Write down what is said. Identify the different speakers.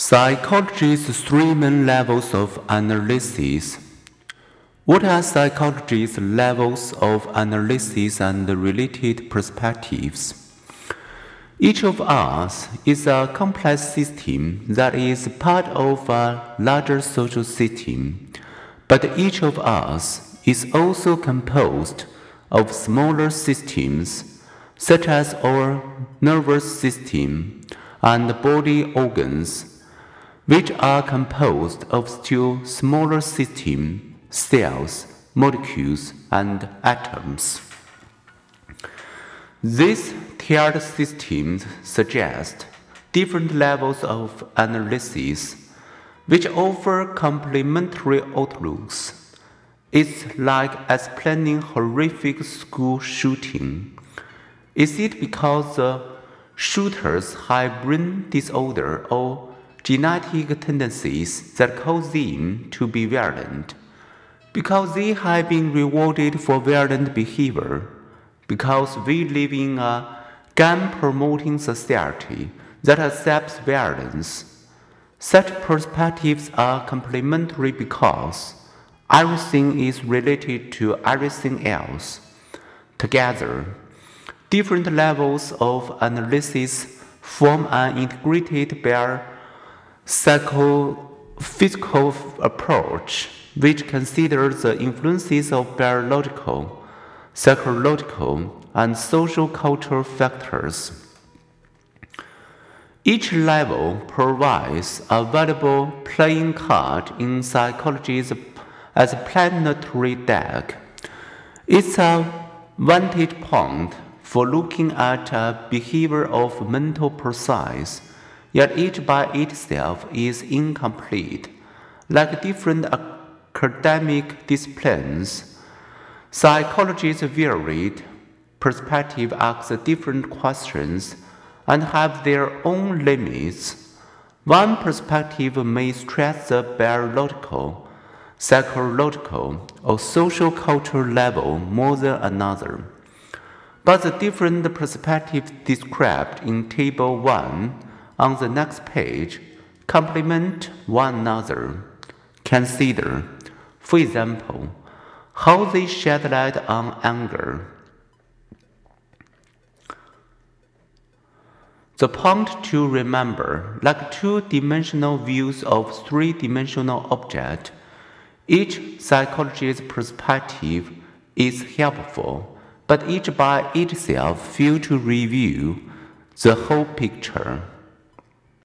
Speaker 1: Psychology's three main levels of analysis. What are psychology's levels of analysis and related perspectives? Each of us is a complex system that is part of a larger social system, but each of us is also composed of smaller systems, such as our nervous system and body organs which are composed of still smaller systems, cells, molecules, and atoms. These tiered systems suggest different levels of analysis which offer complementary outlooks. It's like explaining horrific school shooting. Is it because the shooters have brain disorder or genetic tendencies that cause them to be violent, because they have been rewarded for violent behavior, because we live in a gun promoting society that accepts violence. Such perspectives are complementary because everything is related to everything else. Together, different levels of analysis form an integrated biopsychosocial psychophysical approach, which considers the influences of biological, psychological, and social cultural factors. Each level provides a valuable playing card in psychology as a planetary deck. It's a vantage point for looking at a behavior of mental process yet each by itself is incomplete. Like different academic disciplines, psychology's varied perspective asks different questions and have their own limits. One perspective may stress the biological, psychological, or social cultural level more than another. But the different perspectives described in Table 1 on the next page complement one another. Consider, for example, how they shed light on anger. The point to remember, like two-dimensional views of three-dimensional object, each psychologist's perspective is helpful, but each by itself fails to review the whole picture.